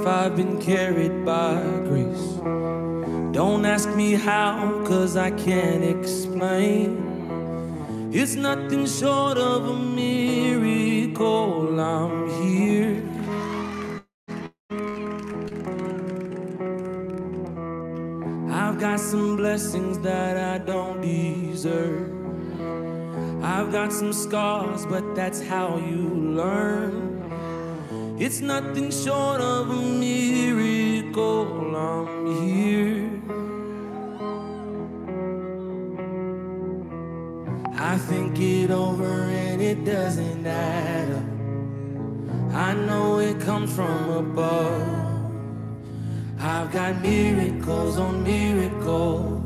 life I've been carried by grace. Don't ask me how, cause I can't explain. It's nothing short of a miracle. I'm here. I've got some blessings that I don't deserve. I've got some scars, but that's how you learn. It's nothing short of a miracle. I'm here. I think it over and it doesn't add up. I know it comes from above. I've got miracles on miracles,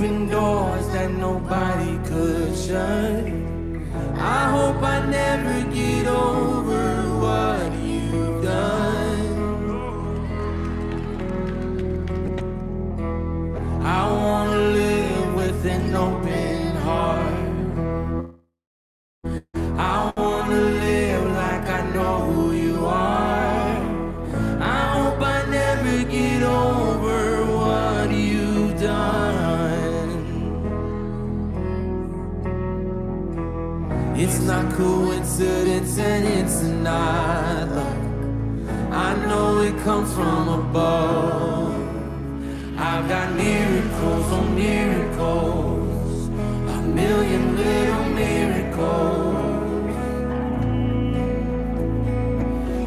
Opened doors that nobody could shut. I hope I never get over comes from above. I've got miracles on miracles, a million little miracles.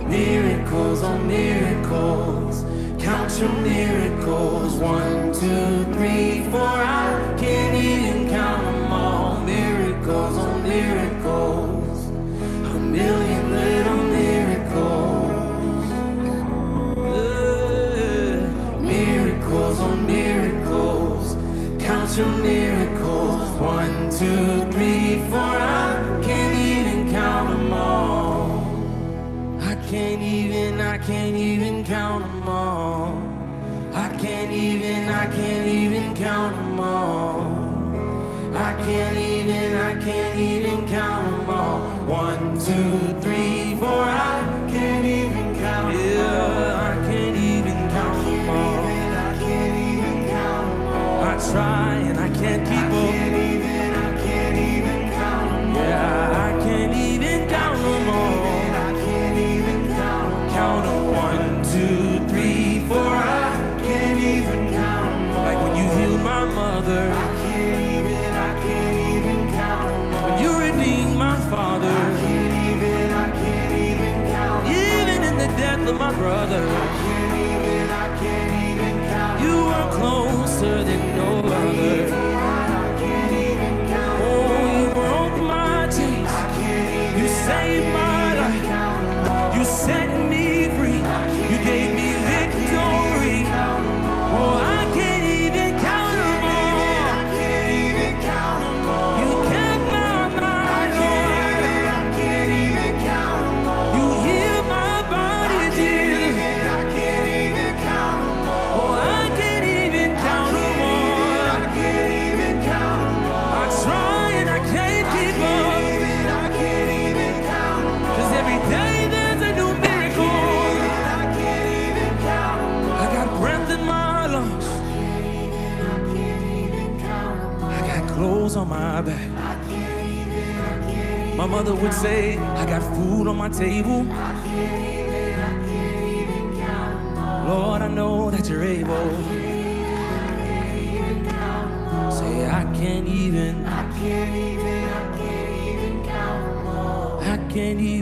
Miracles on miracles, count your miracles. One, two, three, four. I your miracles. One, two, three, four. I can't even count them all. I can't even, I can't even count them all. I can't even, I can't even count them all. I can't even, I can't even count them all. One, two, three, four. I can't even count them yeah, I can't even count them all. I can't even count them all. I try you're able. Say, I can't even. I can't even. I can't even count. I can't even.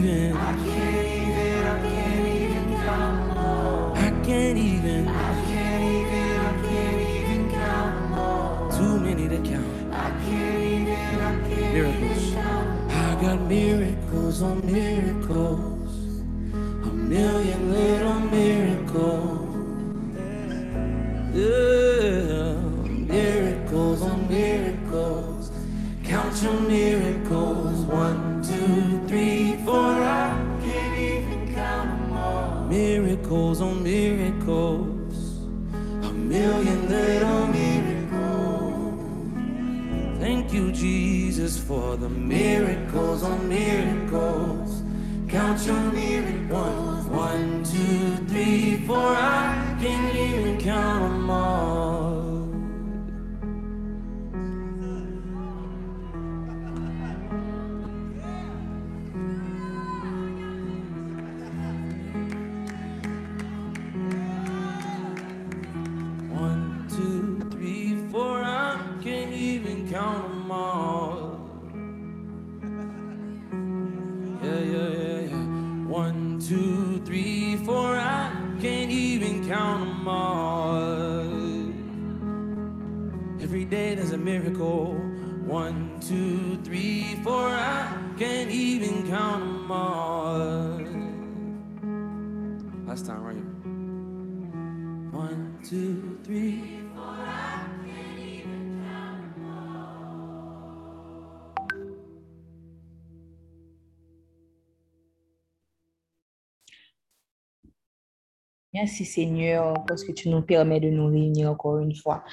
Merci Seigneur parce que tu nous permets de nous réunir encore une fois.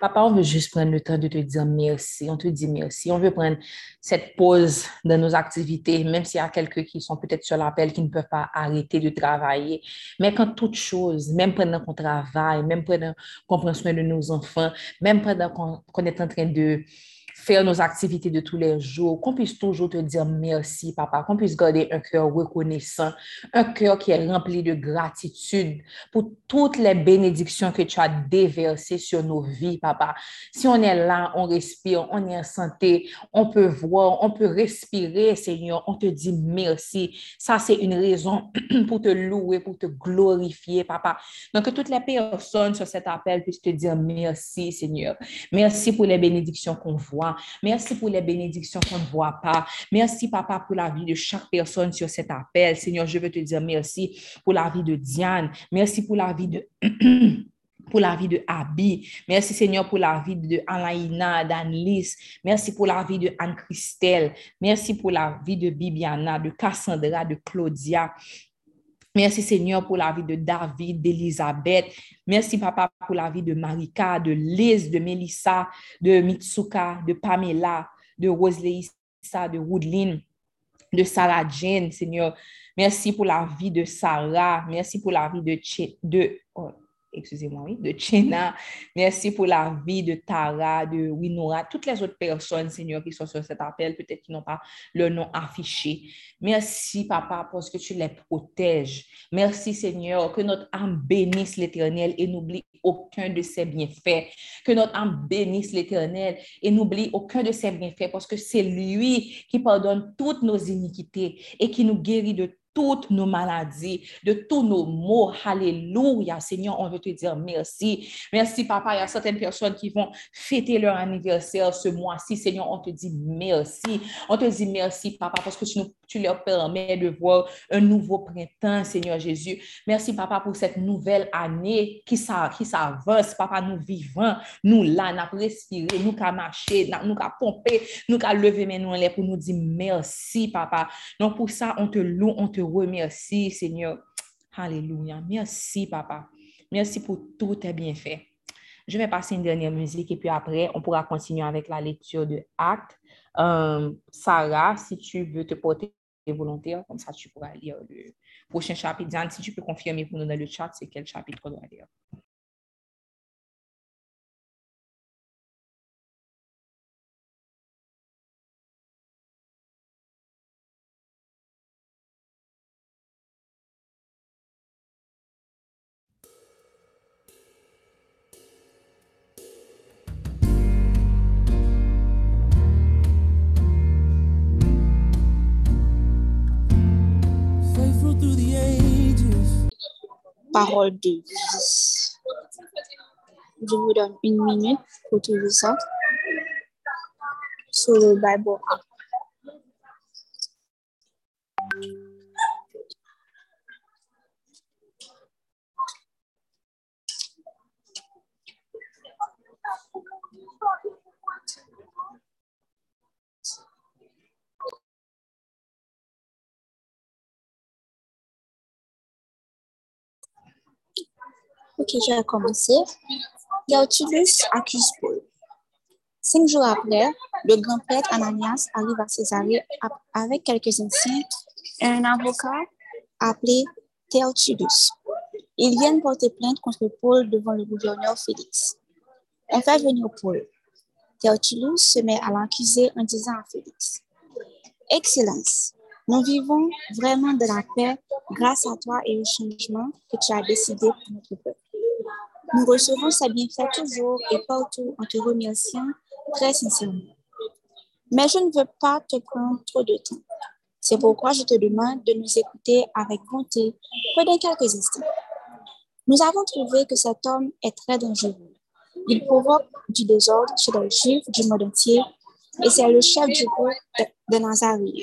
Papa, on veut juste prendre le temps de te dire merci. On te dit merci. On veut prendre cette pause dans nos activités, même s'il y a quelques qui sont peut-être sur l'appel qui ne peuvent pas arrêter de travailler. Mais quand toute chose, même pendant qu'on travaille, même pendant qu'on prend soin de nos enfants, même pendant qu'on qu'on est en train de faire nos activités de tous les jours, qu'on puisse toujours te dire merci, papa, qu'on puisse garder un cœur reconnaissant, un cœur qui est rempli de gratitude pour toutes les bénédictions que tu as déversées sur nos vies, papa. Si on est là, on respire, on est en santé, on peut voir, on peut respirer, Seigneur, on te dit merci. Ça, c'est une raison pour te louer, pour te glorifier, papa. Donc, que toutes les personnes sur cet appel puissent te dire merci, Seigneur. Merci pour les bénédictions qu'on voit. Merci pour les bénédictions qu'on ne voit pas. Merci, papa, pour la vie de chaque personne sur cet appel. Seigneur, je veux te dire merci pour la vie de Diane. Merci pour la vie de... pour la vie de Abby. Merci Seigneur pour la vie de Alaina, d'Anne-Lise. Merci pour la vie de Anne-Christelle. Merci pour la vie de Bibiana, de Cassandra, de Claudia. Merci Seigneur pour la vie de David, d'Elisabeth. Merci Papa pour la vie de Marika, de Liz, de Melissa, de Mitsuka, de Pamela, de Roseleissa, de Woodline, de Sarah Jane, Seigneur. Merci pour la vie de Sarah. Merci pour la vie de, de excusez-moi, oui, de Chena. Merci pour la vie de Tara, de Winora, toutes les autres personnes, Seigneur, qui sont sur cet appel, peut-être qui n'ont pas leur nom affiché. Merci, Papa, parce que tu les protèges. Merci, Seigneur, que notre âme bénisse l'Éternel et n'oublie aucun de ses bienfaits. Que notre âme bénisse l'Éternel et n'oublie aucun de ses bienfaits, parce que c'est lui qui pardonne toutes nos iniquités et qui nous guérit de toutes nos maladies, de tous nos maux. Alléluia, Seigneur, on veut te dire merci. Merci, Papa. Il y a certaines personnes qui vont fêter leur anniversaire ce mois-ci. Seigneur, on te dit merci. On te dit merci, Papa, parce que tu, nous- tu leur permets de voir un nouveau printemps, Seigneur Jésus. Merci, Papa, pour cette nouvelle année qui s'a- qui s'avance. Papa, nous vivons, nous là, nous respiré, nous avons marché, nous avons pompé, nous avons levé mes nous pour nous dire merci, Papa. Donc, pour ça, on te loue, on te remercie, Seigneur. Alléluia. Merci, Papa. Merci pour tous tes bienfaits. Je vais passer une dernière musique et puis après, on pourra continuer avec la lecture de Actes. Euh, Sarah, si tu veux te porter volontaire, comme ça, tu pourras lire le prochain chapitre. Diane, si tu peux confirmer pour nous dans le chat, c'est quel chapitre qu'on doit lire? Parole de vie. Je vous donne une minute pour trouver ça sur le Bible je vais commencer. Tertullus accuse Paul. Cinq jours après, le grand prêtre Ananias arrive à Césarée avec quelques anciens et un avocat appelé Tertullus. Ils viennent porter plainte contre Paul devant le gouverneur Félix. On fait venir Paul. Tertullus se met à l'accuser en disant à Félix, Excellence, nous vivons vraiment de la paix grâce à toi et au changement que tu as décidé pour notre peuple. Nous recevons sa bienfaits toujours et partout en te remerciant très sincèrement. Mais je ne veux pas te prendre trop de temps. C'est pourquoi je te demande de nous écouter avec bonté pendant quelques instants. Nous avons trouvé que cet homme est très dangereux. Il provoque du désordre chez les Juifs du monde entier et c'est le chef du groupe de, de Nazareth.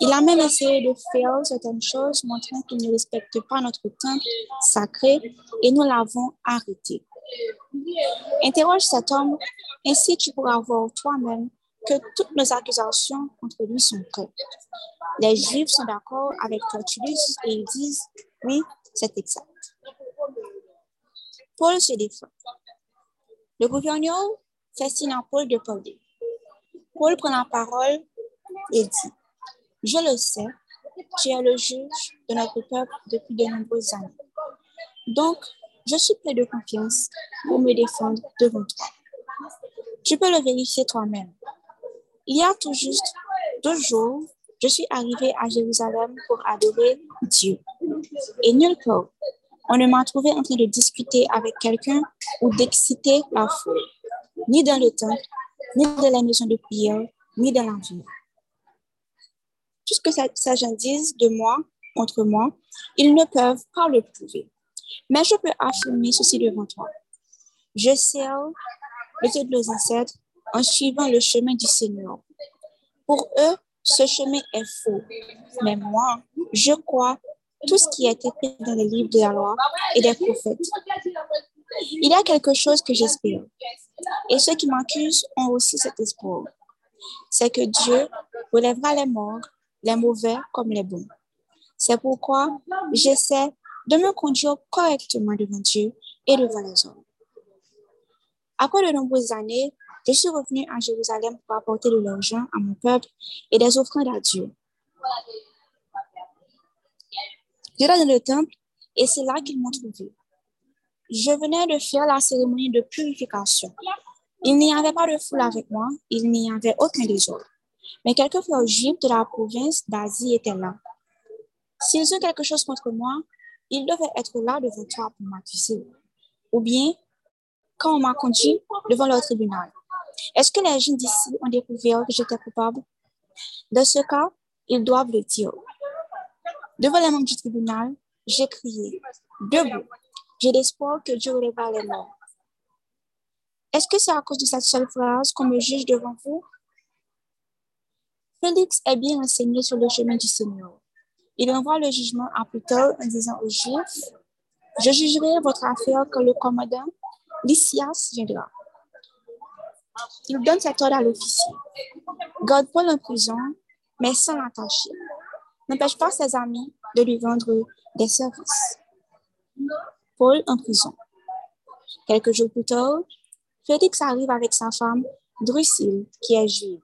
Il a même essayé de faire certaines choses montrant qu'il ne respecte pas notre temple sacré et nous l'avons arrêté. Interroge cet homme, ainsi tu pourras voir toi-même que toutes nos accusations contre lui sont vraies. Les Juifs sont d'accord avec Tertullus et ils disent oui, c'est exact. Paul se défend. Le gouverneur fait signe à Paul de parler. Paul prend la parole et dit Je le sais, tu es le juge de notre peuple depuis de nombreuses années. Donc, je suis plein de confiance pour me défendre devant toi. Tu peux le vérifier toi-même. Il y a tout juste deux jours, je suis arrivé à Jérusalem pour adorer Dieu. Et nulle part, on ne m'a trouvé en train de discuter avec quelqu'un ou d'exciter la foule, ni dans le temple, ni dans la maison de prière, ni dans la. Tout ce que ces gens disent de moi, contre moi, ils ne peuvent pas le prouver. Mais je peux affirmer ceci devant toi. Je sers le Dieu de nos ancêtres en suivant le chemin du Seigneur. Pour eux, ce chemin est faux. Mais moi, je crois tout ce qui est écrit dans les livres de la loi et des prophètes. Il y a quelque chose que j'espère. Et ceux qui m'accusent ont aussi cet espoir. C'est que Dieu relèvera les morts, les mauvais comme les bons. C'est pourquoi j'essaie de me conduire correctement devant Dieu et devant les hommes. Après de nombreuses années, je suis revenu à Jérusalem pour apporter de l'argent à mon peuple et des offrandes à Dieu. J'étais dans le temple et c'est là qu'ils m'ont trouvé. Je venais de faire la cérémonie de purification. Il n'y avait pas de foule avec moi, il n'y avait aucun désordre. Mais quelques frères juifs de la province d'Asie étaient là. S'ils ont quelque chose contre moi, ils devaient être là devant toi pour m'accuser. Ou bien, quand on m'a conduit devant leur tribunal, est-ce que les gens d'ici ont découvert que j'étais coupable? Dans ce cas, ils doivent le dire. Devant les membres du tribunal, j'ai crié, debout, j'ai l'espoir que Dieu relèvera les morts. Est-ce que c'est à cause de cette seule phrase qu'on me juge devant vous? Félix est bien enseigné sur le chemin du Seigneur. Il envoie le jugement à tard en disant aux Juifs, je jugerai votre affaire quand le commandant Lysias viendra. Il donne cet ordre à l'officier. Garde Paul en prison, mais sans l'attacher. N'empêche pas ses amis de lui vendre des services. Paul en prison. Quelques jours plus tard, Félix arrive avec sa femme Drusille, qui est juive.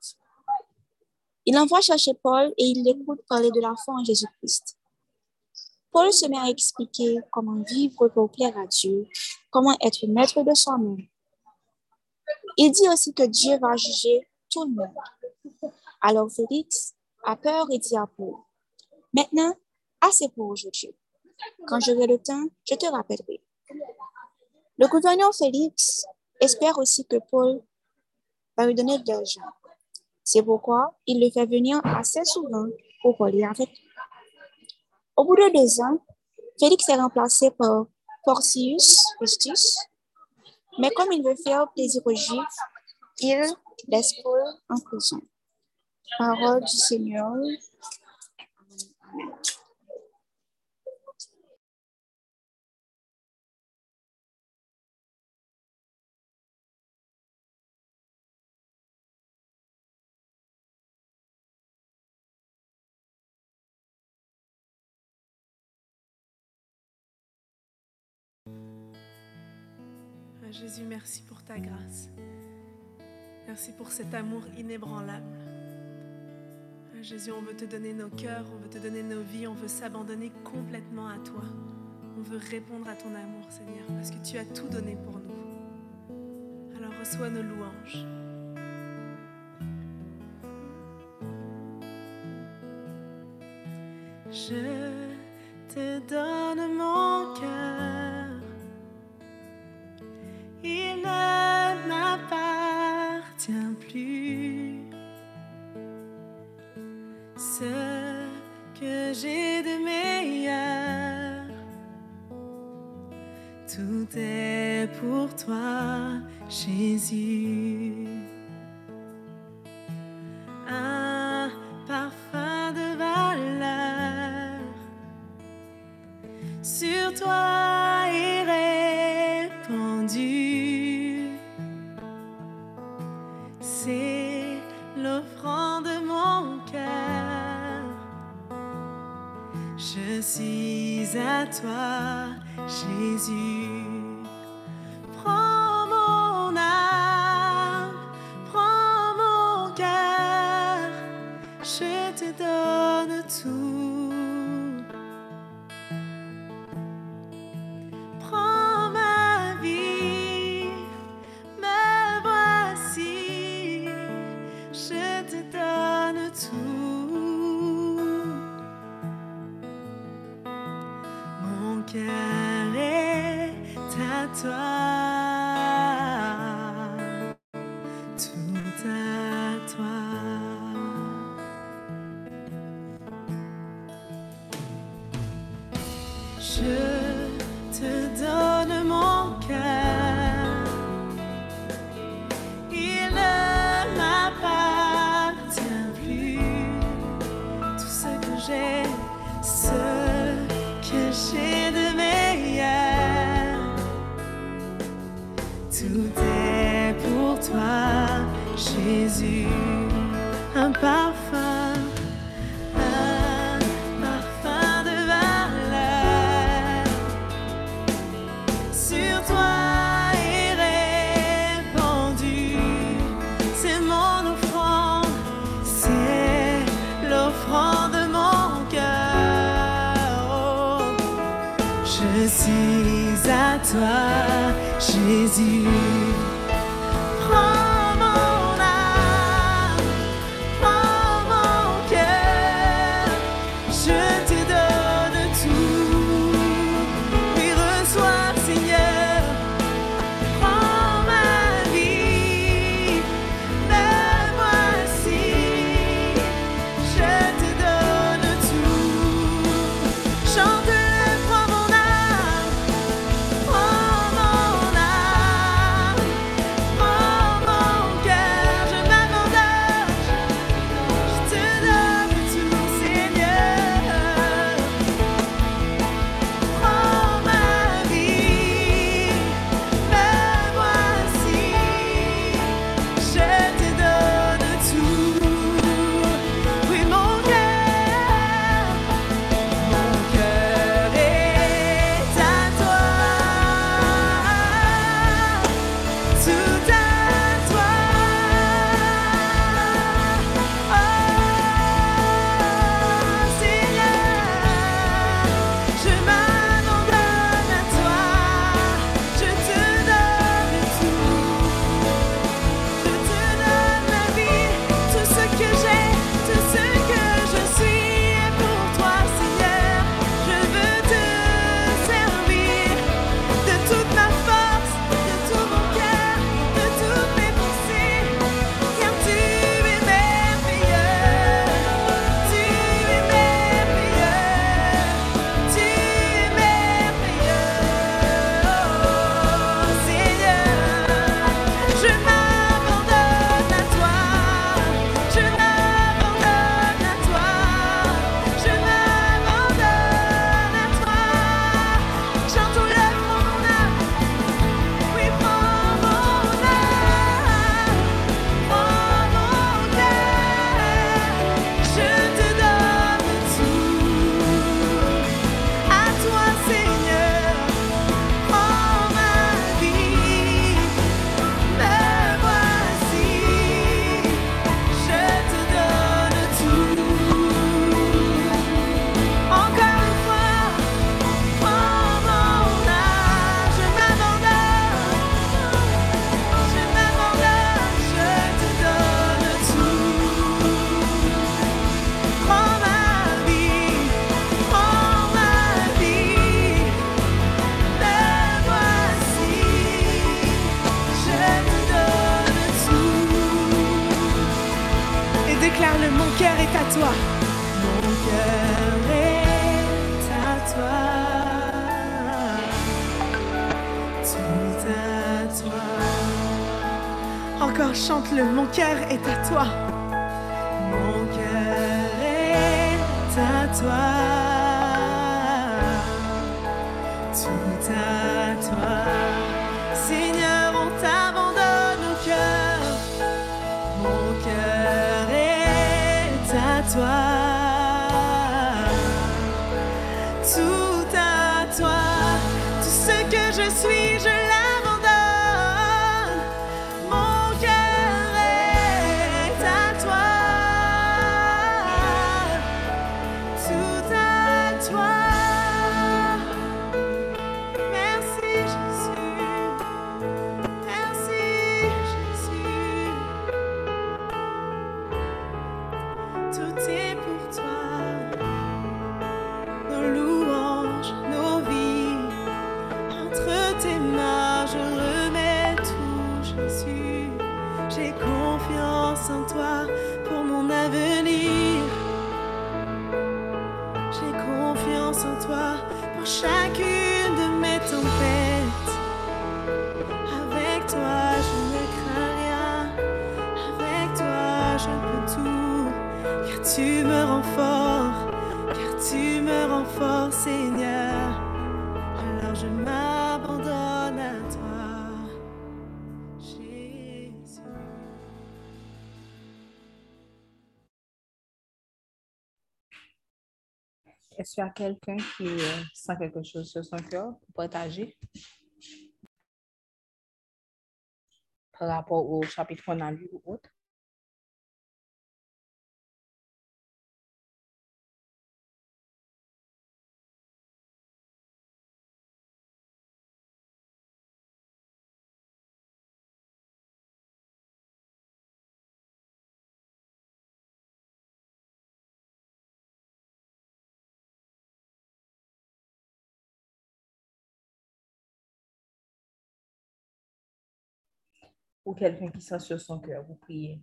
Il envoie chercher Paul et il l'écoute parler de la foi en Jésus-Christ. Paul se met à expliquer comment vivre pour plaire à Dieu, comment être maître de soi-même. Il dit aussi que Dieu va juger tout le monde. Alors Félix a peur et dit à Paul, Maintenant, assez pour aujourd'hui. Quand j'aurai le temps, je te rappellerai. Le gouverneur Félix espère aussi que Paul va lui donner de l'argent. C'est pourquoi il le fait venir assez souvent pour parler avec lui. Au bout de deux ans, Félix est remplacé par Porcius Festus, mais comme il veut faire plaisir aux Juifs, il Paul en prison. Parole du Seigneur. Jésus, merci pour ta grâce. Merci pour cet amour inébranlable. Jésus, on veut te donner nos cœurs, on veut te donner nos vies, on veut s'abandonner complètement à toi. On veut répondre à ton amour, Seigneur, parce que tu as tout donné pour nous. Alors reçois nos louanges. Je te donne mon cœur. Ne m'appartient plus. Ce que j'ai de meilleur, tout est pour toi, Jésus. Toi, Jésus. Toi. Tout à toi. Tout ce que je suis, Est-ce qu'il y a quelqu'un qui euh, sent quelque chose sur son cœur pour partager? Par rapport au chapitre qu'on a lu ou autre? Ou quelqu'un qui sent sur son cœur, vous priez.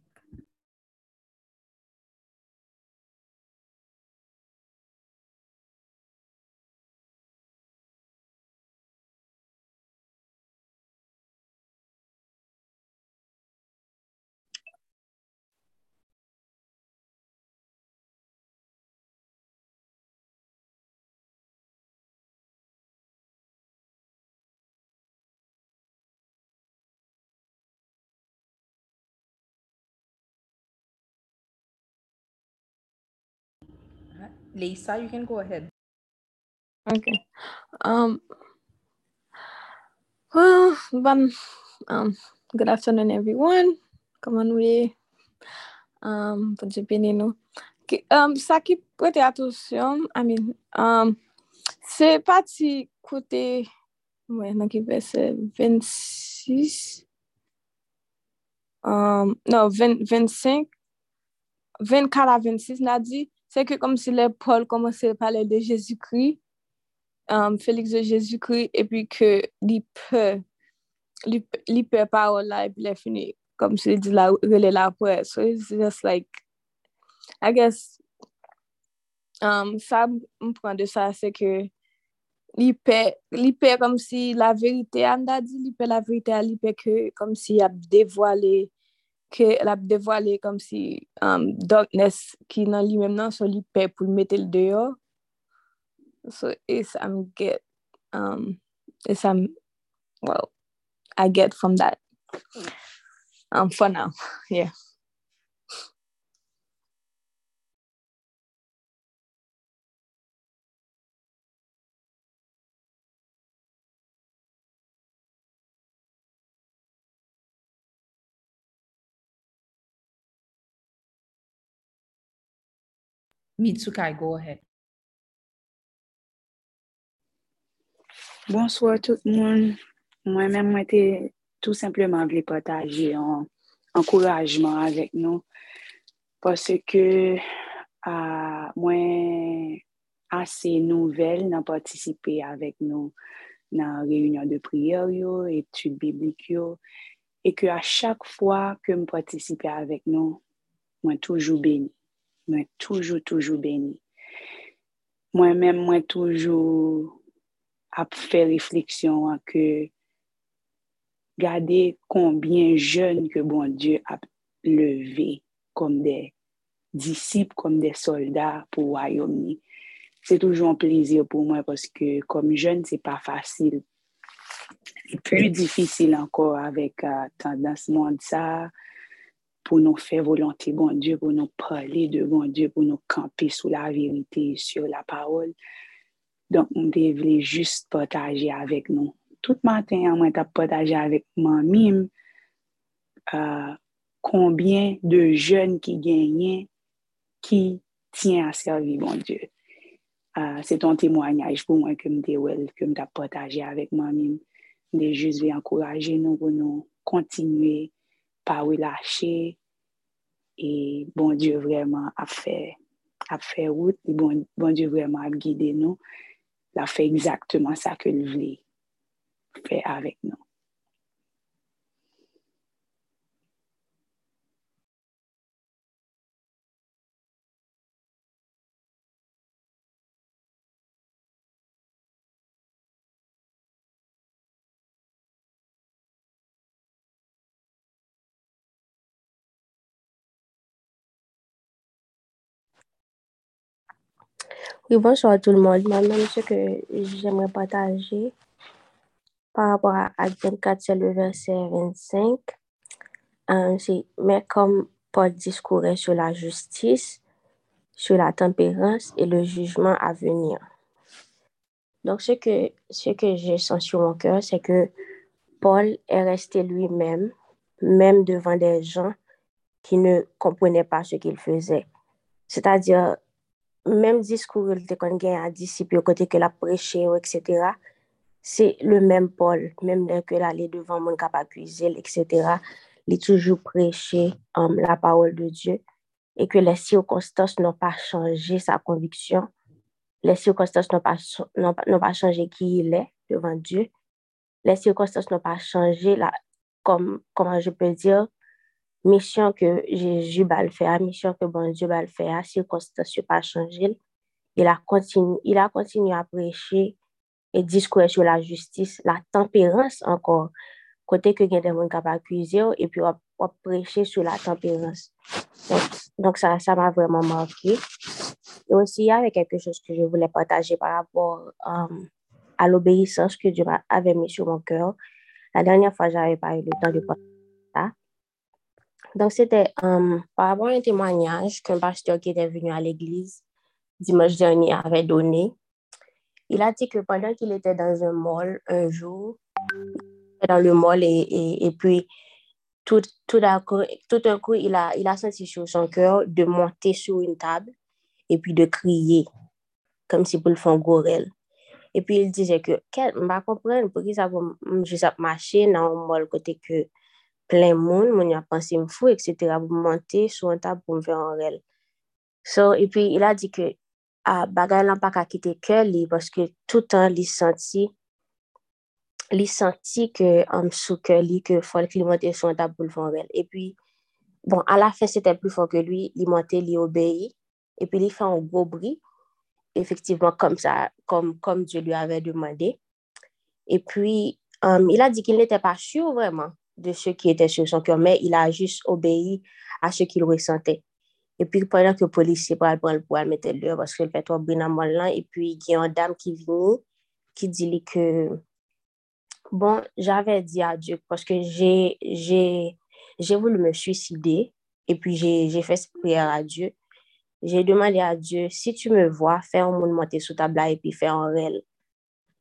Lisa, you can go ahead. Okay. Um. Well, bon, um, good afternoon, everyone. Comment we? Um, pour Dieu bénisse nous. Ki- Um, ça qui prête attention, I mean, um, c'est parti côté, ouais, dans qui verset 26, um, non, 20, 25, 24 à 26, n'a dit, c'est que comme si les Paul commençait à parler de Jésus-Christ, um, Félix de Jésus-Christ, et puis que les peurs, les, les peurs paroles là, et puis il les fini, comme si dit la, relais la après. So it's just like, I guess, um, ça, me prend de ça, c'est que li pe, li pe kom si la vérité, an da di li pe la vérité li pe que, comme si ap devoile dévoilé, que la dévoilé comme si um, darkness qui dans lui-même non, so il peut pour le mettre le dehors. So it's I'm get um it's I'm well I get from that um for now yeah Mitsukai, go ahead. Bonsoir tout moun. Mwen men mwen te tout simplement vle pataje an ankourajman avek nou. Pase ke a, mwen ase nouvel nan patisipe avek nou nan reyunyon de priyor yo, etude biblik yo. E ke a chak fwa ke m patisipe avek nou, mwen toujou beni. Mwen toujou, toujou beni. Mwen men mwen toujou ap fè refleksyon an ke gade konbyen jen ke bon Diyo ap leve kom de disip, kom de soldat pou wayom ni. Se toujou an plezir pou mwen paske kom jen se pa fasil. E plu difisil ankor avèk tendans moun sa pou nou fè volante bon Diyo, pou nou prale de bon Diyo, pou nou kampe sou la verite sur la parol. Donk mwen te vle just potaje avèk nou. Tout an mwen ta potaje avèk mwen mim konbyen de jen ki genyen ki tien a servi bon Diyo. Se ton temwanyaj pou mwen ke mte wel, ke mta potaje avèk mwen mim. Mwen te just ve ankoraje nou pou nou kontinue pa wè lache e bon Diyo vreman ap fè wout, e bon Diyo vreman ap gide nou la fè exactement sa ke l vle fè avèk nou. Oui, bonsoir tout le monde. Moi-même, ce que j'aimerais partager par rapport à Acte 24, c'est le verset 25. Euh, c'est, mais comme Paul discourait sur la justice, sur la tempérance et le jugement à venir. Donc, ce que, ce que j'ai senti sur mon cœur, c'est que Paul est resté lui-même, même devant des gens qui ne comprenaient pas ce qu'il faisait. C'est-à-dire, menm diskou el te kon gen a disip yo kote ke la preche yo, etc. Se le menm Paul, menm den ke la li devan moun kap akwize, etc. Li toujou preche um, la paol de Diyo. E ke les sirkonstans nan pa chanje sa konviksyon. Les sirkonstans nan pa, pa chanje ki il e devan Diyo. Les sirkonstans nan pa chanje la, kom, koman je pe dire, mission que Jésus va le faire, mission que bon le faire, circonstances n'ont pas changé. Il a continué, il a prêcher et discourir sur la justice, la tempérance encore. Côté que il y a des gens qui ont accusé et puis on, on prêcher sur la tempérance. Donc, ça, ça m'a marqué. Et aussi, il y avait quelque chose que je voulais partager par rapport um, à l'obéissance que Dieu avait mis sur mon cœur. La fois, j'avais pas eu le temps de ça. Donc, c'était um, par rapport à un témoignage qu'un pasteur qui était venu à l'église dimanche dernier avait donné. Il a dit que pendant qu'il était dans un mall un jour, dans le mall et, et, et puis tout, tout, d'un coup, tout un coup, il a, il a senti sur son cœur de monter sur une table et puis de crier, comme si pour le faire gorel. Et puis il disait que, quel, m'a comprendre pour qui ça va marcher dans un mall côté que plen moun, moun ya panse m fou, etc. pou mante sou an tab pou m ve an rel. So, epi, il a di ke ah, bagay lan pa ka kite ke li, paske toutan li senti, li senti ke am sou ke li, ke fol ki li mante sou an tab pou l ve an rel. Epi, bon, a la fin, se te pli fon ke lui, li mante, li obeyi, epi li fan ou go bri, efektivman, kom sa, kom, kom je li ave demande. Epi, um, euh, il a di ki il nete pa chou, vreman, de ce qui était sur son cœur, mais il a juste obéi à ce qu'il ressentait. Et puis, pendant que le policier pral pral pour mettre l'heure, parce qu'il fait trop bien à et puis il y a une dame qui vient, qui dit que, bon, j'avais dit à Dieu, parce que j'ai, voulu me suicider, et puis j'ai, j'ai fait cette prière à Dieu. J'ai demandé à Dieu, si tu me vois, fais un monde monter sous ta blague et puis fais un réel.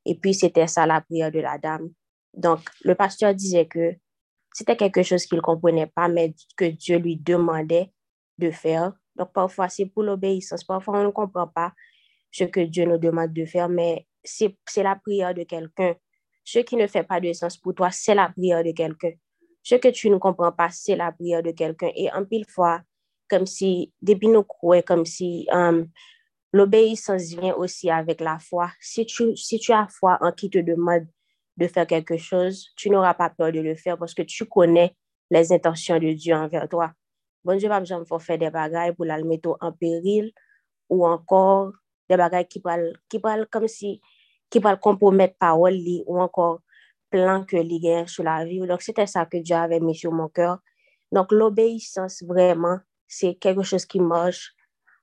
Et puis, c'était ça la prière de la dame. Donc, le pasteur disait que c'était quelque chose qu'il ne comprenait pas, mais que Dieu lui demandait de faire. Donc, parfois, c'est pour l'obéissance. Parfois, on ne comprend pas ce que Dieu nous demande de faire, mais c'est la prière de quelqu'un. Ce qui ne fait pas de sens pour toi, c'est la prière de quelqu'un. Ce que tu ne comprends pas, c'est la prière de quelqu'un. Et en pile fois, comme si, depuis nous croyons, comme si um, l'obéissance vient aussi avec la foi. Si tu, si tu as foi en qui te demande de faire quelque chose, tu n'auras pas peur de le faire parce que tu connais les intentions de Dieu envers toi. bon Dieu pa jam fò fè de bagay pou lal meto an peril ou ankor de bagay ki pral, ki pral kom si, ki pral kompomet parol li ou ankor plan li gen sou la vi. Donc, c'était ça que Dieu avait mis sur mon cœur. Donc, l'obéissance, vraiment, c'est quelque chose qui marche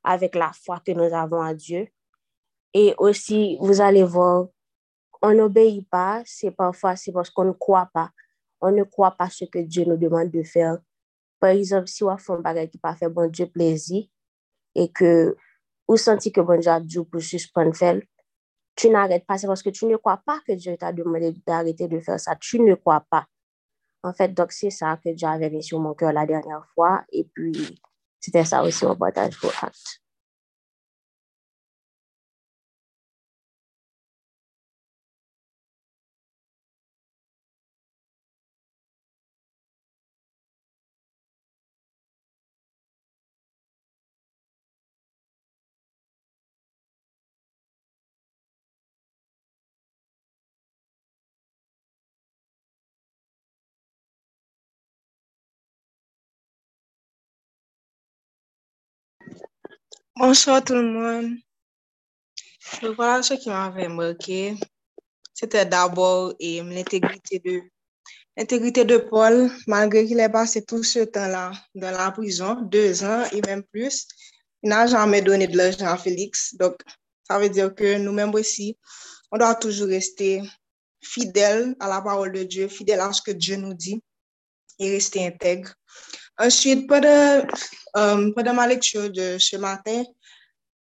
avec la foi que nous avons à Dieu. Et aussi, vous allez voir, on n'obéit pas, c'est parfois, c'est parce qu'on ne croit pas. On ne croit pas ce que Dieu nous demande de faire. Par exemple, si on fait un bagage qui pas fait bon Dieu plaisir et que vous sentez que bon Dieu a dit pour suspendre faire, tu n'arrêtes pas, c'est parce que tu ne crois pas que Dieu t'a demandé d'arrêter de faire ça. Tu ne crois pas. En fait, donc c'est ça que Dieu avait mis sur mon cœur la dernière fois. Et puis, c'était ça aussi mon partage pour acte. Bonsoir tout le monde. Donc voilà ce qui m'avait marqué. C'était d'abord l'intégrité de, l'intégrité de Paul, malgré qu'il ait passé tout ce temps-là dans la prison, deux ans et même plus, il n'a jamais donné de l'argent à Félix. Donc, ça veut dire que nous-mêmes aussi, on doit toujours rester fidèle à la parole de Dieu, fidèle à ce que Dieu nous dit et rester intègre. Ensuite, pendant, euh, pendant ma lecture de ce matin,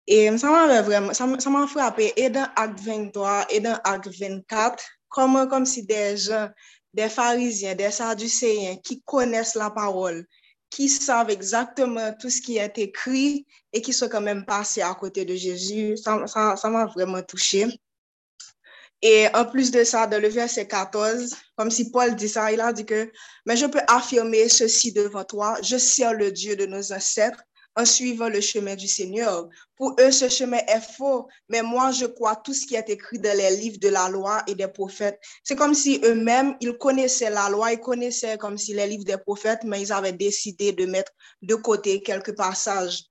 et ça m'a vraiment, ça m'a ça m'a frappé, et dans Acte 23 et dans Acte 24, comment comme si des gens, des pharisiens, des sadducéens qui connaissent la parole, qui savent exactement tout ce qui est écrit et qui sont quand même passés à côté de Jésus, ça ça- ça m'a vraiment touché. Et en plus de ça, dans le verset 14, comme si Paul dit ça, il a dit que, mais je peux affirmer ceci devant toi, je sers le Dieu de nos ancêtres en suivant le chemin du Seigneur. Pour eux, ce chemin est faux, mais moi, je crois tout ce qui est écrit dans les livres de la loi et des prophètes. C'est comme si eux-mêmes, ils connaissaient la loi, ils connaissaient comme si les livres des prophètes, mais ils avaient décidé de mettre de côté quelques passages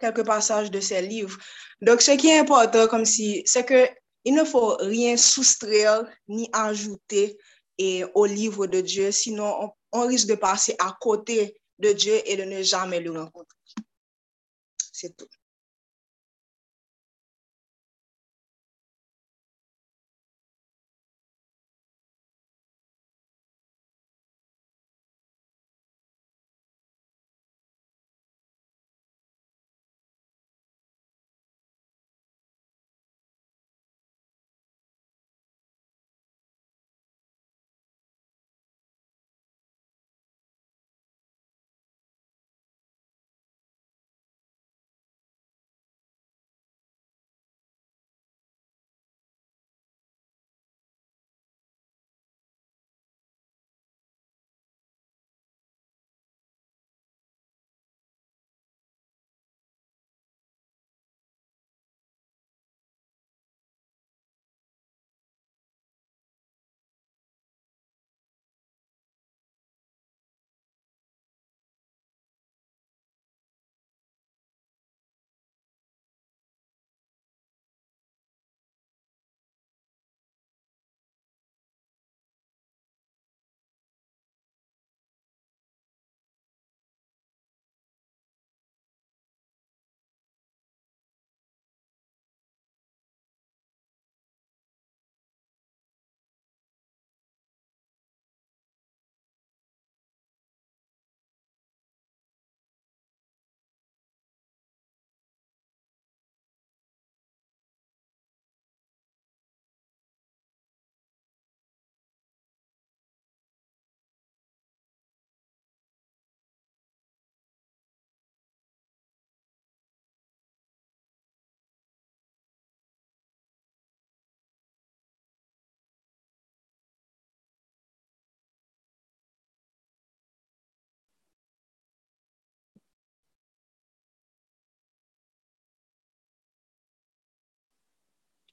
quelques passages de ces livres. Donc, ce qui est important, comme si, c'est que il ne faut rien soustraire ni ajouter et, au livre de Dieu, sinon on, on risque de passer à côté de Dieu et de ne jamais le rencontrer. C'est tout.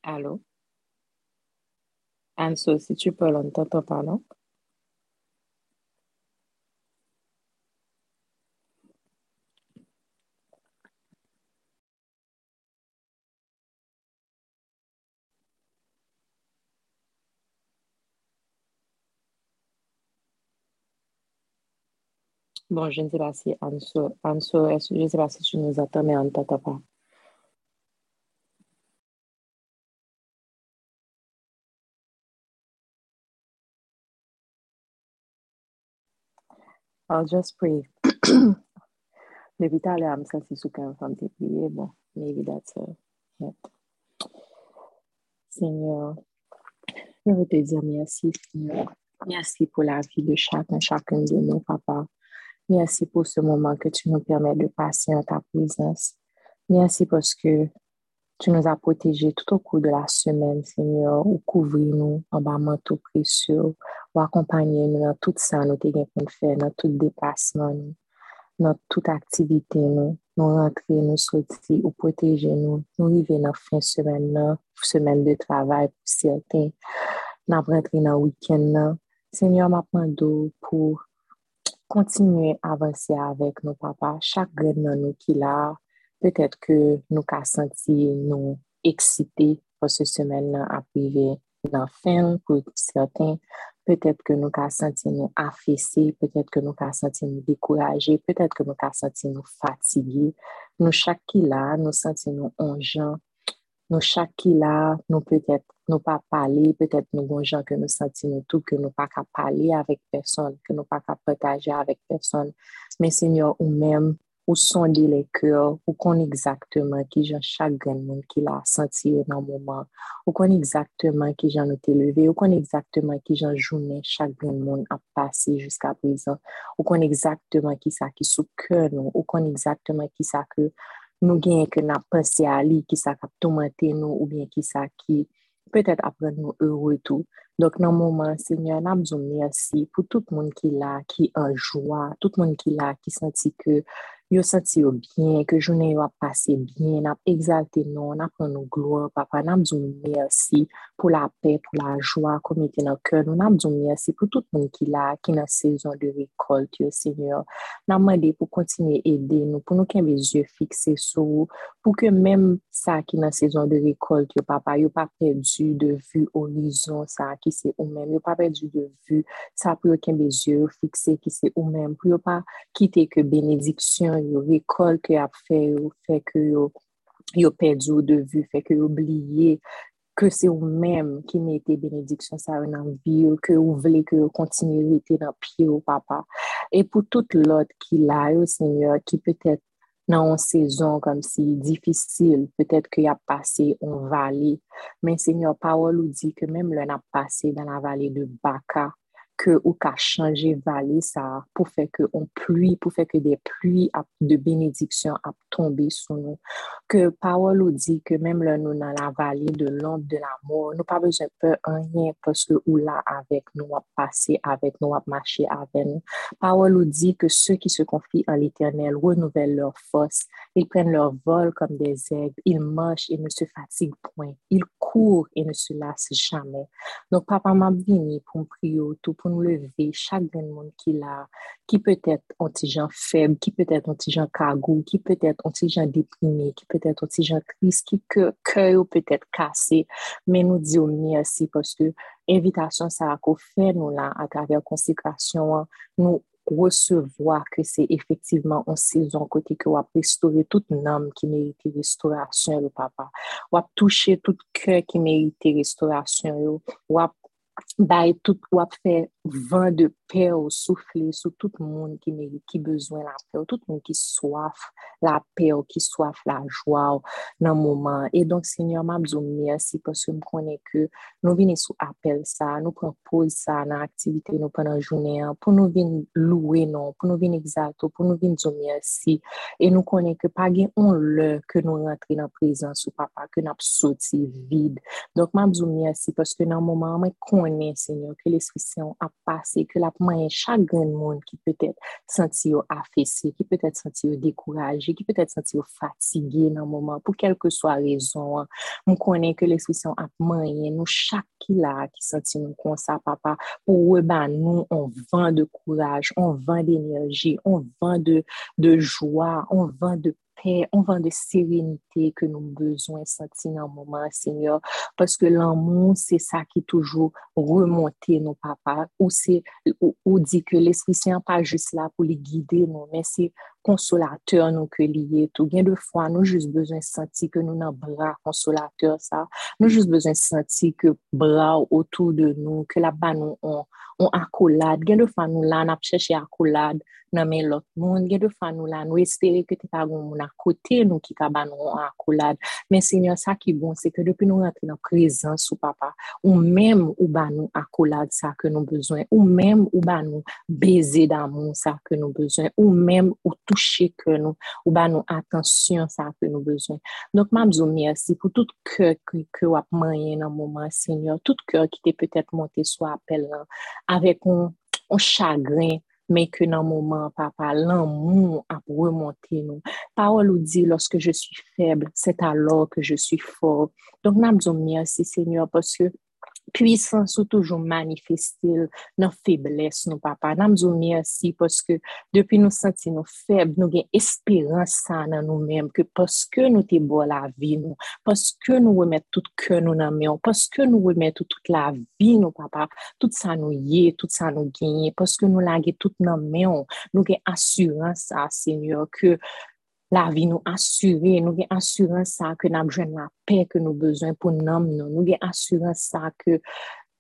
Allô? Anso, si tu parles, on t'entend? Bon, je ne sais pas si Anso, Anso, je ne sais pas si tu nous attends, mais on ne t'entend pas. I'll just pray. Depuis tout à l'heure, I'm sensi sou kan fam te priye. Bon, maybe that's uh, it. Seigneur, je veux te dire merci, Seigneur. Merci pour la vie de chacun, chacun de nous, Papa. Merci pour ce moment que tu nous permets de passer en ta présence. Merci parce que tu nous as protégés tout au cours de la semaine, Seigneur, ou couvrir-nous en bas manteau précieux, ou accompagner-nous dans tout ça, nous te gen pou nous faire, dans tout déplacement, nous, dans toute activité, nous, nous rentrer, nous sortir, ou protéger nous, nous arriver dans fin semaine, là, semaine de travail pour certains, nous rentrer dans week-end, là. Seigneur, m'a demandé pour continuer à avancer avec nos papas. Chaque grain dans nous qui là, peut-être que nous avons senti nous excités pour ce semaine-là à priver dans fin pour certains. Peut-être que nous avons senti nous affaissés, peut-être que nous avons senti nous découragés, peut-être que nous avons senti nous fatigués. Nous, chaque qui là, nous senti nous ongeants. Nous, chaque qui là, nous peut-être nous pas parler, peut-être nous bon gens que nous sentons tout, que nous pas parler avec personne, que nous pas qu'à partager avec personne. Mais Seigneur, ou même, ou sonder les cœurs, ou qu'on exactement j'en chaque grand monde qui l'a senti dans le moment, ou qu'on exactement qui j'en été levé, ou qu'on exactement qui j'en journée chaque grand monde a passé jusqu'à présent, ou qu'on exactement qui ça qui sous cœur nous, ou qu'on exactement qui ça que nous gagnons que n'a pensé à lui, qui ça qui a tourmenté nous, ou bien qui ça qui peut-être après nous heureux tout. Donc, dans le moment, Seigneur, nous besoin merci pour tout le qui est là, qui en joie, tout le qui est là, qui sentit que yo senti yo bien, que journée yo a passé bien, n'a exalté nous, n'a pris nos gloire, papa, n'a besoin merci pour la paix, pour la joie qu'on était dans le cœur, nous n'a besoin merci pour tout le monde qui est là, qui est dans la saison de récolte, yo, Seigneur. N'a demandé pour continuer à aider nous, pour nous qui avons les yeux fixés sur vous, pour que même ça qui est dans la saison de récolte, yo, papa, yo pas perdu de vue horizon, ça qui c'est ou même, yo pas perdu de vue, ça pour que les yeux fixés qui c'est ou même, pour yo pas quitter que bénédiction, récolte que a fait, yo, fait que yo perdu de vue, fait que yo oublié que c'est ou même qui mettez bénédiction ça dans vie, yo, que vous voulez que vous continuez à être dans pied, yo, papa. Et pour tout l'autre qui l'a, yo, Seigneur, qui peut-être dans une saison comme si difficile, peut-être qu'il a passé en vallée, mais Seigneur, parole nous dit que même là, on a passé dans la vallée de Baca, que ou qu'a changé vallée ça pour faire que on pluie, pour faire que des pluies ap- de bénédiction a tombé sur nous. Que parole nous dit que même là, nous dans la vallée de l'ombre de la mort, nous pas besoin de peur en rien parce que ou là avec nous, a passé avec nous, a marché avec nous. Parole nous dit que ceux qui se confient en l'Éternel renouvellent leur force. Ils prennent leur vol comme des aigles. Ils marchent et ne se fatiguent point. Ils courent et ne se lassent jamais. Donc, papa m'a venu pour me prier tout, pou nou leve chak den moun ki la, ki peut-et ontijan feb, ki peut-et ontijan kagou, ki peut-et ontijan deprime, ki peut-et ontijan kris, ki kèyo peut-et kase, men nou diyo mersi poske invitasyon sa akou fè nou la akavè konsekrasyon nou recevwa ke se efektiveman an sezon kote ke wap restore tout nanm ki merite restorasyon yo papa. Wap touche tout kè ki merite restorasyon yo. Wap bay tout ou a fait paix au souffler sur tout le monde qui mérite qui besoin la paix ou tout le monde qui soif la paix ou qui soif la joie ou dans le moment. Et donc Seigneur m'a besoin merci parce que me connais que nous venons sous appel ça nous pause ça dans l'activité nous pendant la journée hein, pour nous venir louer non pour nous venir exalter pour nous venir dire merci. Et nous connaissons que pas on l'heure que nous rentrer dans la présence ou papa que nous sorti vide donc m'a besoin merci parce que dans le moment moi connais Seigneur que l'Esprit Saint a passé que la chaque grand monde qui peut-être senti affaissé qui peut-être senti découragé qui peut-être senti fatigué dans le moment pour quelle que soit raison hein. nous connaissons que l'Esprit Saint a moyen nous chaque qui qui senti nous comme ça papa pour ben nous on vent de courage on vent d'énergie on vent de joie on vent de un vent de sérénité que nous avons besoin de sentir dans le moment, Seigneur. Parce que l'amour, c'est ça qui toujours remonté nos papas. Ou c'est, ou, dit que l'Esprit Saint pas juste là pour les guider, non, mais c'est consolateur nous que lié tout. Bien de fois, nous juste besoin de sentir que nous avons bras consolateur, ça. Nous juste besoin de sentir que bras autour de nous, que là-bas nous on, on accolade. Bien de fois, nous là, on a cherché accolade nan men lot moun, gen de fa nou la, nou espere ke te pa goun moun akote nou ki ka ban nou akolad. Men senyor, sa ki bon, se ke depi nou rentre nan prezans ou papa, ou menm ou ban nou akolad sa ke nou bezwen, ou menm ou ban nou beze dan moun sa ke nou bezwen, ou menm ou touche ke nou, ou ban nou atensyon sa ke nou bezwen. Donk mabzou mersi pou tout ke ke wap mayen nan mouman, senyor, tout ke ki te petet monte sou apel lan, avek ou chagrin, que dans le moment, papa, l'amour a remonté nous. Parole nous dit, lorsque je suis faible, c'est alors que je suis fort. Donc, nous merci, Seigneur, que puissance ou toujours manifester nos faiblesses, nos papa. Nous nous merci parce que depuis nous sentir nous faibles, nous avons espérance dans nous-mêmes, que parce que nous sommes beau la vie, nous, parce que nous remettons tout que nous n'aimons, parce que nous remettons toute la vie, nos papa, tout ça nous y est, tout ça nous gagne, parce que nous l'avons tout mains, nous avons assurance, Seigneur, que la vie nous assurer, nous avons assurance ça que nous avons la paix que nous avons besoin pour nous. Nous avons assurance ça que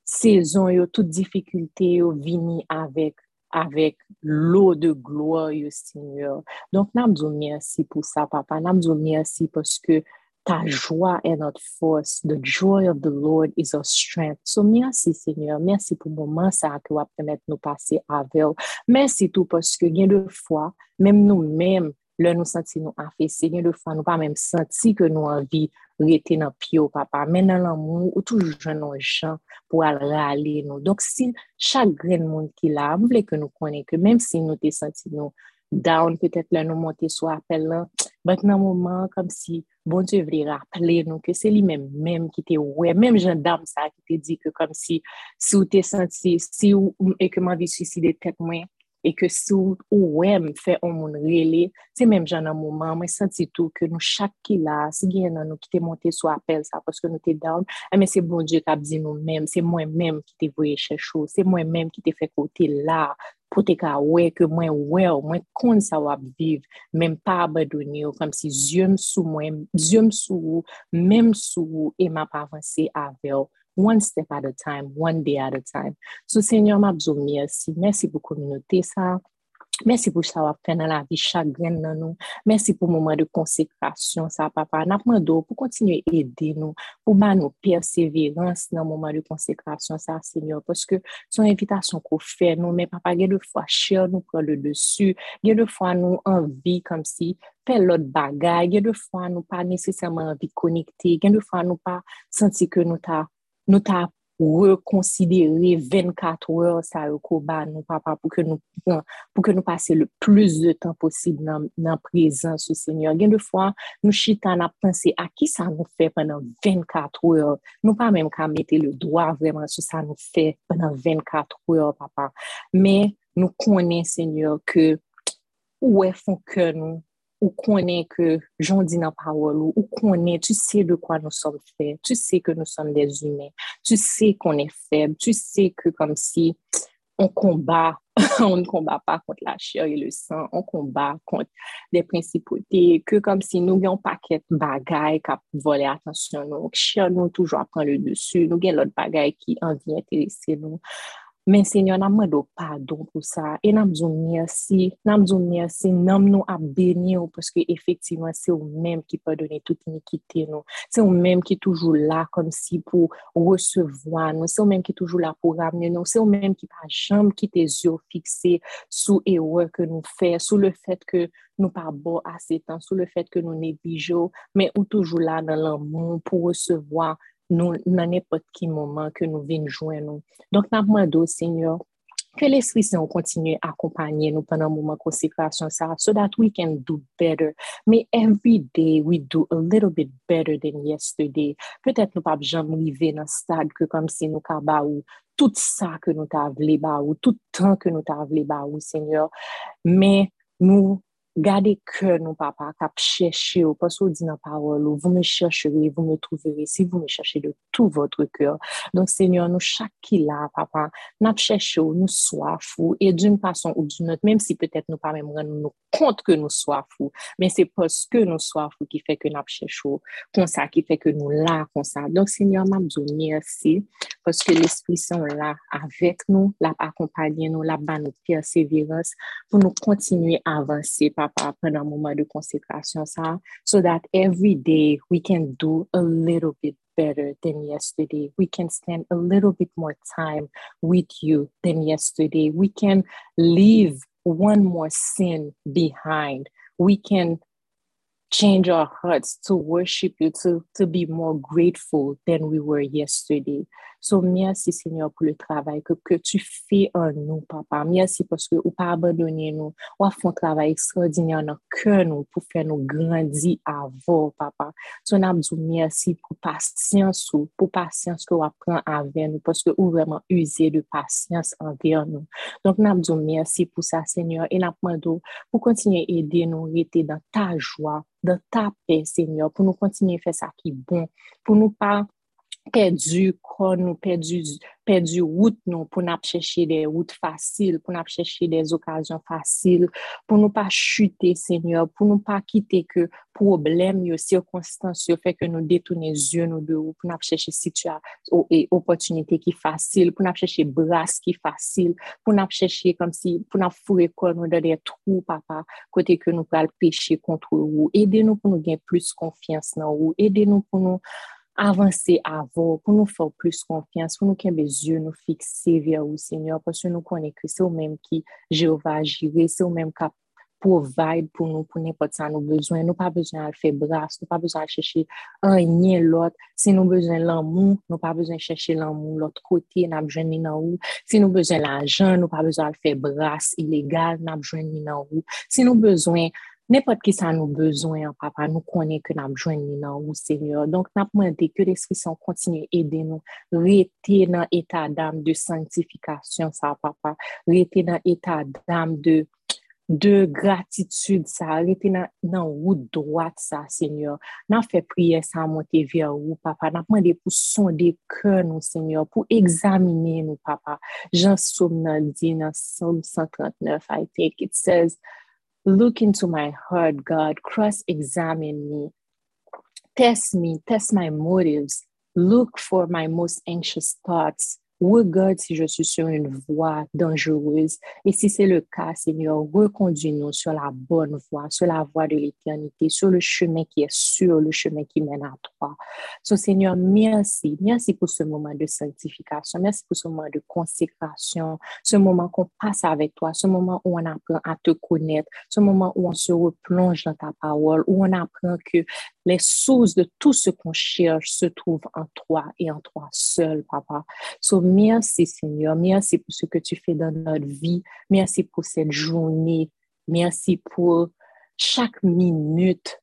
saison et toute difficulté vini avec avec l'eau de gloire, Seigneur. Donc, nous avons merci pour ça, papa. Avons merci parce que ta joie est notre force. The joy of the Lord is our strength. So, merci, Seigneur. Merci pour le moment ça que va permettre nous passer avec. Merci tout parce que, bien de fois, même nous-mêmes, Le nou santi nou afese, gen de fwa nou pa menm santi ke nou anvi rete nan piyo papa. Men nan lan moun, ou toujou jen nou jen pou al rale nou. Donk si chak gren moun ki la, mwle ke nou konen ke menm si nou te santi nou down, petet la nou monte sou apel la, bak nan mouman, kom si bon te vre rappele nou ke se li menm menm ki te we, menm jen dam sa ki te di ke kom si si ou te santi, si ou ekman vi suicide tek mwen, e ke sou ou wèm fè ou moun rele, se mèm jan nan mouman, mwen santi tou ke nou chak ki la, si gen nan nou ki te monte sou apel sa, paske nou te down, ame se bon Diyo kap di nou mèm, se mwen mèm ki te voye chè chou, se mwen mèm ki te fè kote la, pou te ka wè, ke mwen wè, mwen kon sa wap viv, mèm pa abadouni ou, kam si zyom sou mwen, zyom sou, mèm sou, e map avanse avèl, one step at a time, one day at a time. So, Seigneur, mabzou merci. Merci pour communauté ça. Merci pour ça fait dans la vie chagrin dans nous. Merci pour moment de consécration ça papa. N'a pour continuer à aider nous, pour ba nous persévérance dans moment de consécration ça Seigneur parce que son invitation qu'on fait nous mais papa il y a deux fois cher nous prend le dessus. Il y a deux fois nous envie comme si faire l'autre bagaille. Il y a deux fois nous pas nécessairement envie connecter. Il y a deux fois nous pas senti que nous t'a nou ta rekonsidere 24 wèr sa yo ko ba nou papa pou ke nou pase le plus de tan posib nan prezans ou seigneur. Gen de fwa, nou chita na pense a ki sa nou fe penan 24 wèr. Nou pa menm ka mette le doa vreman sou sa nou fe penan 24 wèr papa. Men nou konen seigneur ke wè fon ke nou ou connaît que j'en dis dans parole, ou connaît, tu sais de quoi nous sommes faits, tu sais que nous sommes des humains, tu sais qu'on est faible, tu sais que comme si on combat, on ne combat pas contre la chair et le sang, on combat contre des principautés, que comme si nous avons un paquet de bagailles qui volé attention nous, chair nous toujours prend le dessus, nous avons l'autre bagaille qui en vient intéresser nous. Men senyo nan mwen do padon pou sa, e nan mzou mersi, nan mzou mersi, nan mnou ap beni ou, pweske efektivman se ou menm ki padone tout inikite nou, se ou menm ki toujou la kom si pou resevoa nou, se ou menm ki toujou la pou ramne nou, se ou menm ki pa jamb ki te zyo fikse sou ewe ke nou fe, sou le fet ke nou pa bo ase tan, sou le fet ke nou ne bijo, men ou toujou la nan l'amon pou resevoa nou nan epot ki mouman ke nou vin jwen nou. Donk nan mwen do, Seigneur, ke l'Esprit Saint ou kontinue akompanyen nou panan mouman konsekrasyon sa, so that we can do better. May every day we do a little bit better than yesterday. Petet nou pa bjan mwive nan stad ke kom si nou ka ba ou tout sa ke nou ta vle ba ou, tout tan ke nou ta vle ba ou, Seigneur. Men nou Gade ke nou, papa, kap chèche ou, pas ou di nan vous me chercherez, vous me trouverez, si vous me cherchez de tout votre cœur. Donc, Seigneur, nou chak ki la, papa, nap chèche ou, nou soif ou, et d'une façon ou d'une autre, même si peut-être nou pa mèm ren nou kont ke nou soif ou, men c'est parce que nou soif ou ki fè ke nap chèche ou, kon sa, ki fè ke nou la kon sa. Donc, Seigneur, mabzou, merci, parce que l'esprit son la avek nou, la akompanyen nou, la ban nou persévérance, pou nou kontinuye avanse, papa, pendant moment de consécration ça, so that every day we can do a little bit better than yesterday. We can spend a little bit more time with you than yesterday. We can leave one more sin behind. We can change our hearts to worship you, to, to be more grateful than we were yesterday. So, merci Seigneur pour le travail que, tu fais en nous, papa. Merci parce que ou pas abandonner nous, ou à font travail extraordinaire dans nous pour faire nous grandir avant, papa. So, dit merci pour patience ou pour patience que ou apprend avec nous parce que ou vraiment user de patience envers nous. Donc, dit merci pour ça, Seigneur, et demandé pour continuer à aider nous, rester dans ta joie, dans ta paix, Seigneur, pour nous continuer à faire ça qui est bon, pour nous pas perdu kon nou, perdu, perdu wout nou pou nap chèche de wout fasil, pou nap chèche des okasyon fasil, pou nou pa chute, Seigneur, pou nou pa kite ke problem yo, sirkonstans yo, fè ke nou detoune zyon nou de ou, pou nap chèche situa ou e opotunite ki fasil, pou nap chèche bras ki fasil, pou nap chèche kom si, pou nap fure kon nou de de trou, papa, kote ke nou pral peche kontre ou, ede nou pou nou gen plus konfians nan ou, ede nou pou nou avancer avant, pour nous faire plus confiance, pour nous les yeux nous fixer vers vous, Seigneur, parce que nous connaissons que c'est qui Jéhovah agirait, c'est au même qui provide pour nous, pour n'importe ça nous besoin. Nous pas besoin de faire brasse, nous pas besoin de chercher un ni l'autre. Si nous besoin l'amour, nous pas besoin de chercher l'amour l'autre côté, nous besoin de nous. Si nous besoin l'argent, nous pas besoin de faire brasse illégal, nous besoin de nous. Si N'importe qui ça nous besoin, papa, nous connaît que nous avons besoin de Seigneur. Donc, nous demandé que l'Esprit Saint continue à aider nous, rester dans l'état d'âme de sanctification, ça, papa, rester dans l'état d'âme de, de gratitude, ça, rester dans, dans route droite, ça, Seigneur. Nous fait prier ça monter vers vous, papa. Nous demandé pour sonder cœur, nous, Seigneur, pour examiner nous, papa. Jean Somme dit dans Psalm 139, I think, it says, Look into my heart, God. Cross examine me. Test me, test my motives. Look for my most anxious thoughts. Regarde si je suis sur une voie dangereuse? Et si c'est le cas, Seigneur, reconduis-nous sur la bonne voie, sur la voie de l'éternité, sur le chemin qui est sûr, le chemin qui mène à toi. So, Seigneur, merci. Merci pour ce moment de sanctification. Merci pour ce moment de consécration, ce moment qu'on passe avec toi, ce moment où on apprend à te connaître, ce moment où on se replonge dans ta parole, où on apprend que les sources de tout ce qu'on cherche se trouvent en toi et en toi seul, papa. So, merci, Seigneur. Merci pour ce que tu fais dans notre vie. Merci pour cette journée. Merci pour chaque minute.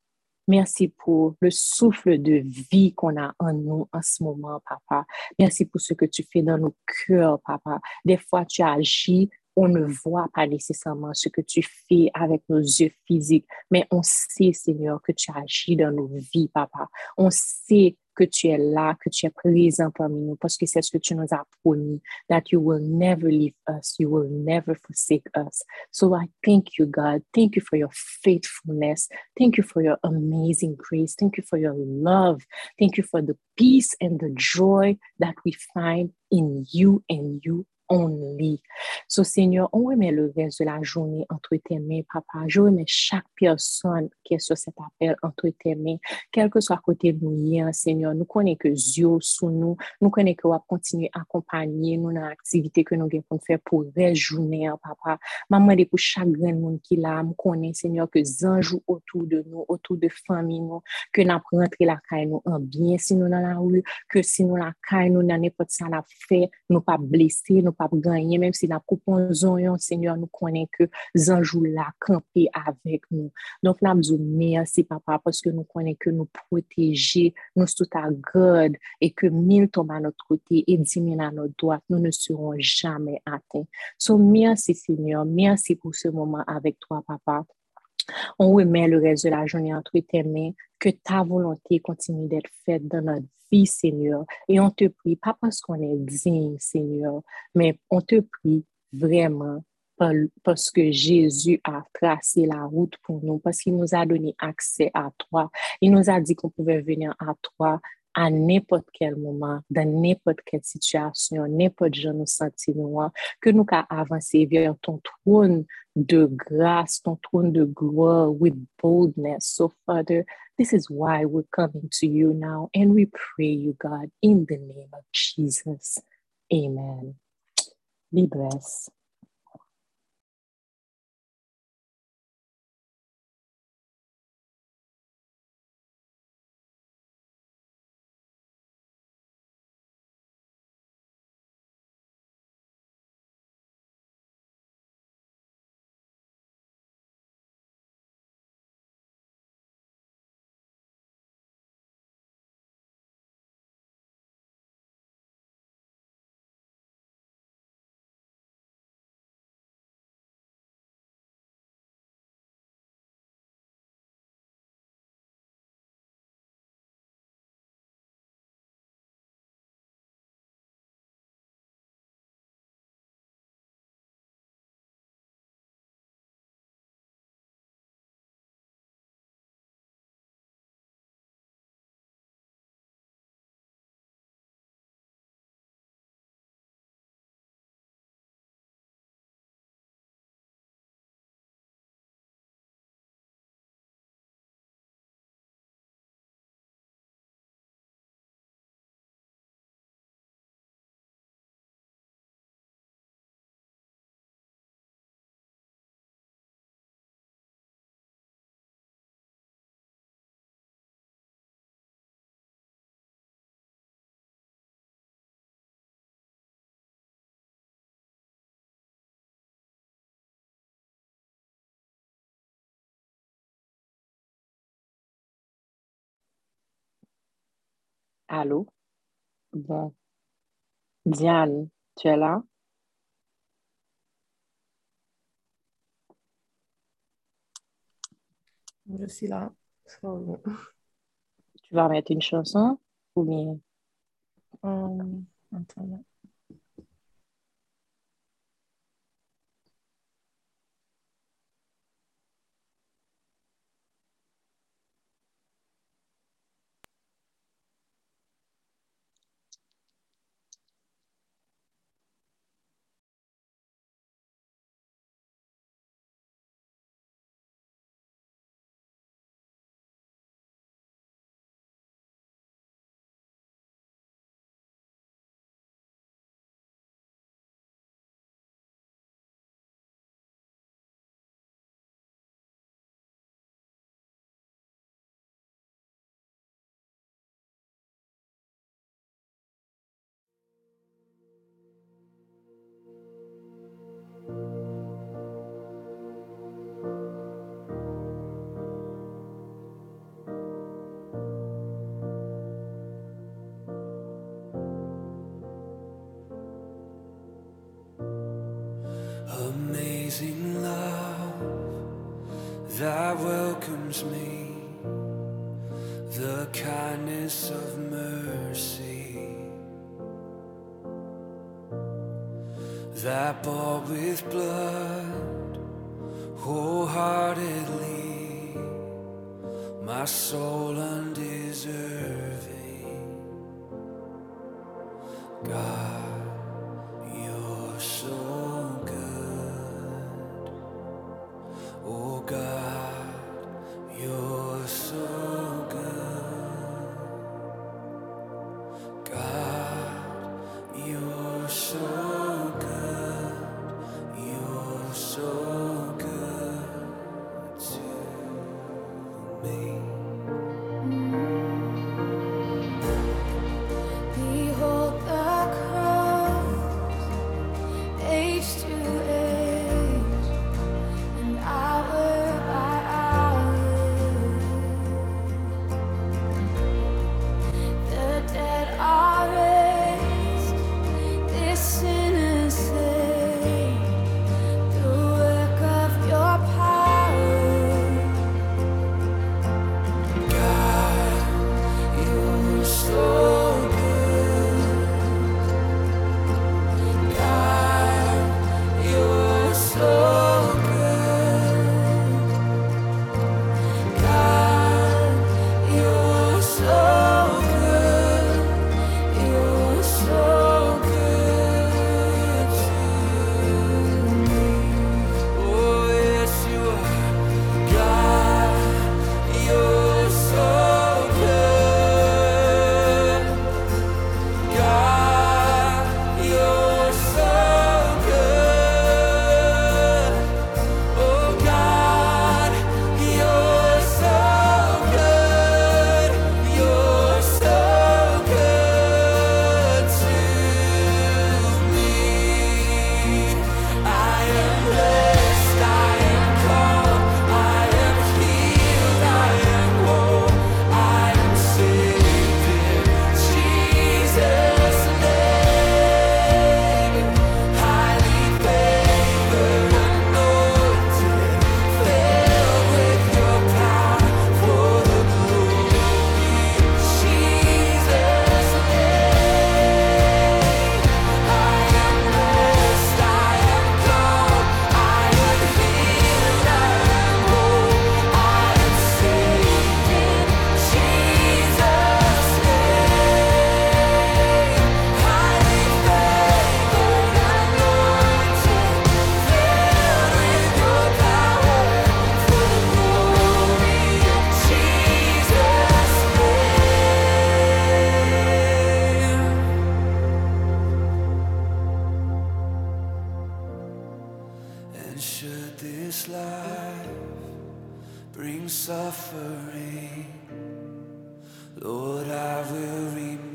Merci pour le souffle de vie qu'on a en nous en ce moment, papa. Merci pour ce que tu fais dans nos cœurs, papa. Des fois, tu agis on ne voit pas nécessairement ce que tu fais avec nos yeux physiques, mais on sait, Seigneur, que tu agis dans nos vies, Papa. On sait que tu es là, que tu es présent parmi nous, parce que c'est ce que tu nous as promis, that you will never leave us, you will never forsake us. So I thank you, God. Thank you for your faithfulness. Thank you for your amazing grace. Thank you for your love. Thank you for the peace and the joy that we find in you and you only. So, Seigneur, on remet le reste de la journée entre tes mains, papa. Je remets chaque personne qui est sur cet appel entre tes mains, quel que soit côté de nous, Seigneur. Nous connaissons que Dieu sous nous. Nous connaissons que va continuer à accompagner nous dans l'activité que nous avons faire pour la journée, papa. Maman, pour chaque grand monde qui là, nous connaissons, Seigneur, que anges autour de nous, autour de famille, nous, que nous rentré la caille nous en bien, si nous dans la rue, que si nous la caille nous dans n'importe ça la fait, nous pas blessés, nous pas gagner, même si la coupon zon, Seigneur, nous connaissons que zanjou la camper avec nous. Donc, nous avons merci, papa, parce que nous connaissons que nous protéger, nous sommes à garde et que mille tombent à notre côté et dix mille à notre droite, nous ne serons jamais atteints. So, merci, Seigneur. Merci pour ce moment avec toi, papa. On remet le reste de la journée entre tes mains. Que ta volonté continue d'être faite dans notre Seigneur. Et on te prie, pas parce qu'on est digne, Seigneur, mais on te prie vraiment parce que Jésus a tracé la route pour nous, parce qu'il nous a donné accès à toi. Il nous a dit qu'on pouvait venir à toi à n'importe quel moment, dans n'importe quelle situation, n'importe genre nous sentir que nous qu'à avancer vers ton trône de grâce, ton trône de gloire with boldness. So, Father, this is why we're coming to you now and we pray you, God, in the name of Jesus. Amen. Be blessed. Allô? Bon. Diane, tu es là? Je suis là. So, Tu vas mettre une chanson ou bien? um, attends. Me, the kindness of mercy that bought with blood wholeheartedly my soul undeserving.